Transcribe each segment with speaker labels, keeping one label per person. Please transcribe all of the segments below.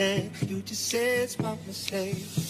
Speaker 1: understand. You just said it's my mistake.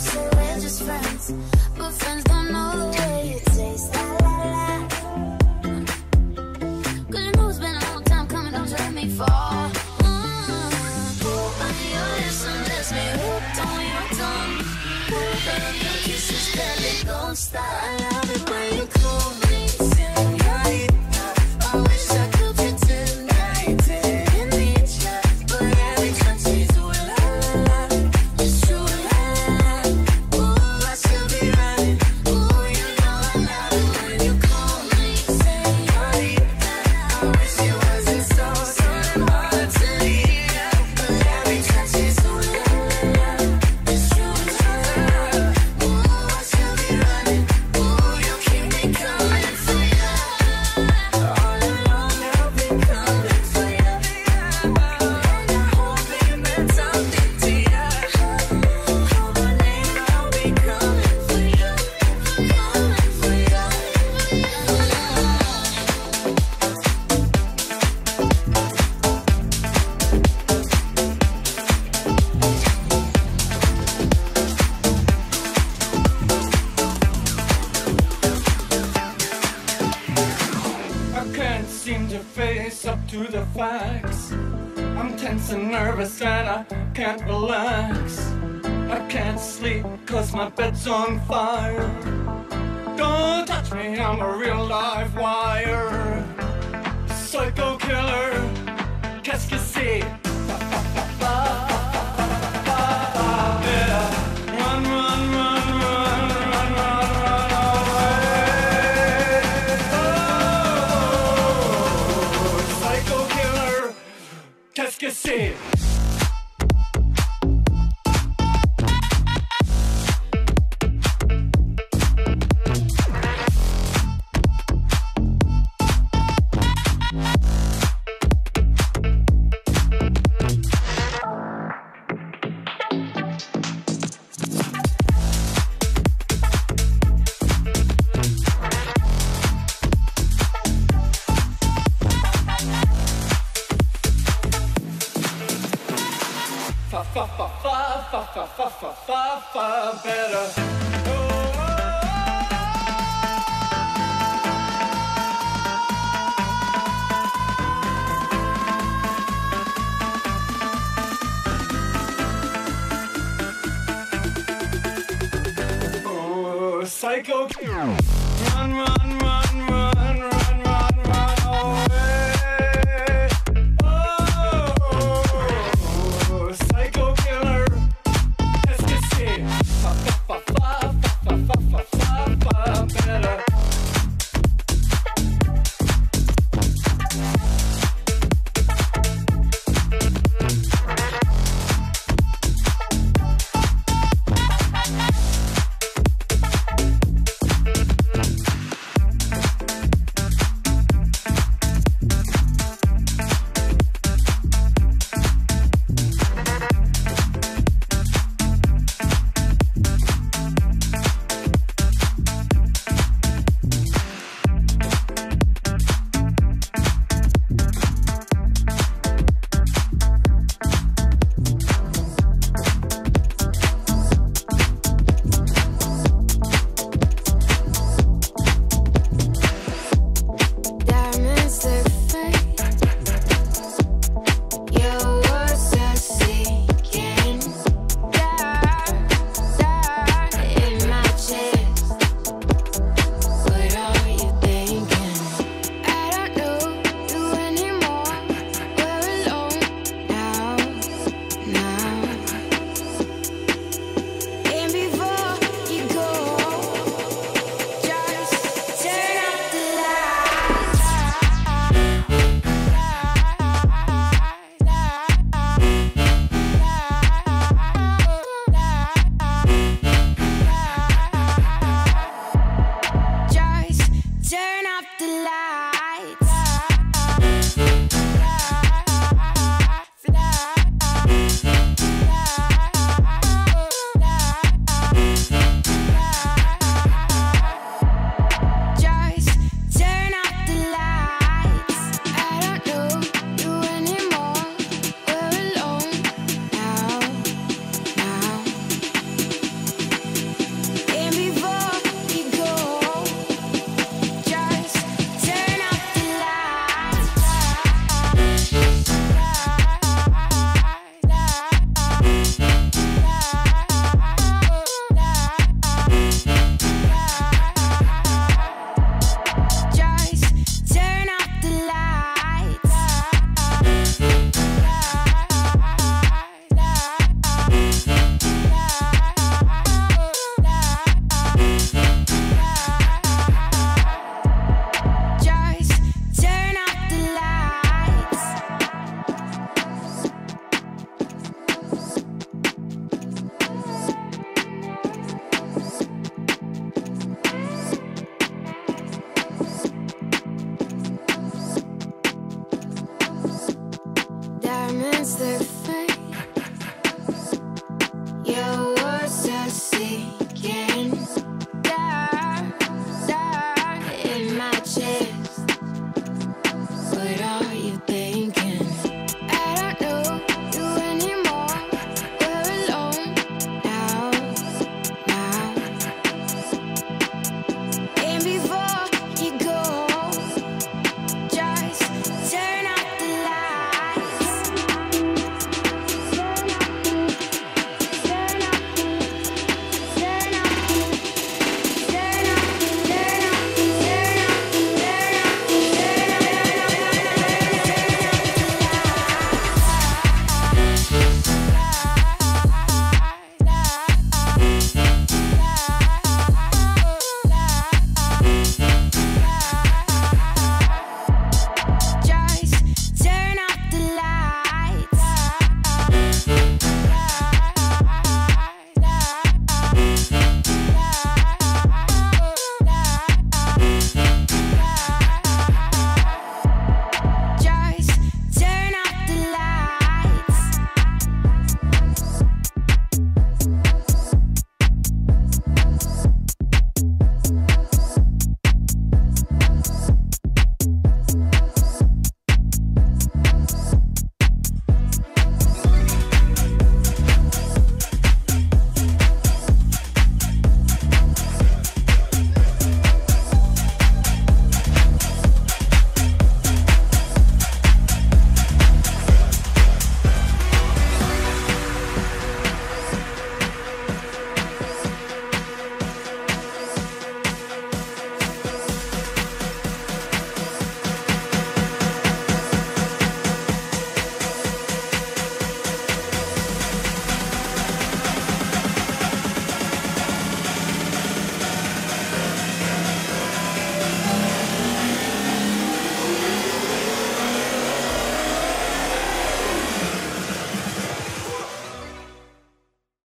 Speaker 2: Peace. Cause my bed's on fire. Don't touch me, I'm
Speaker 3: a real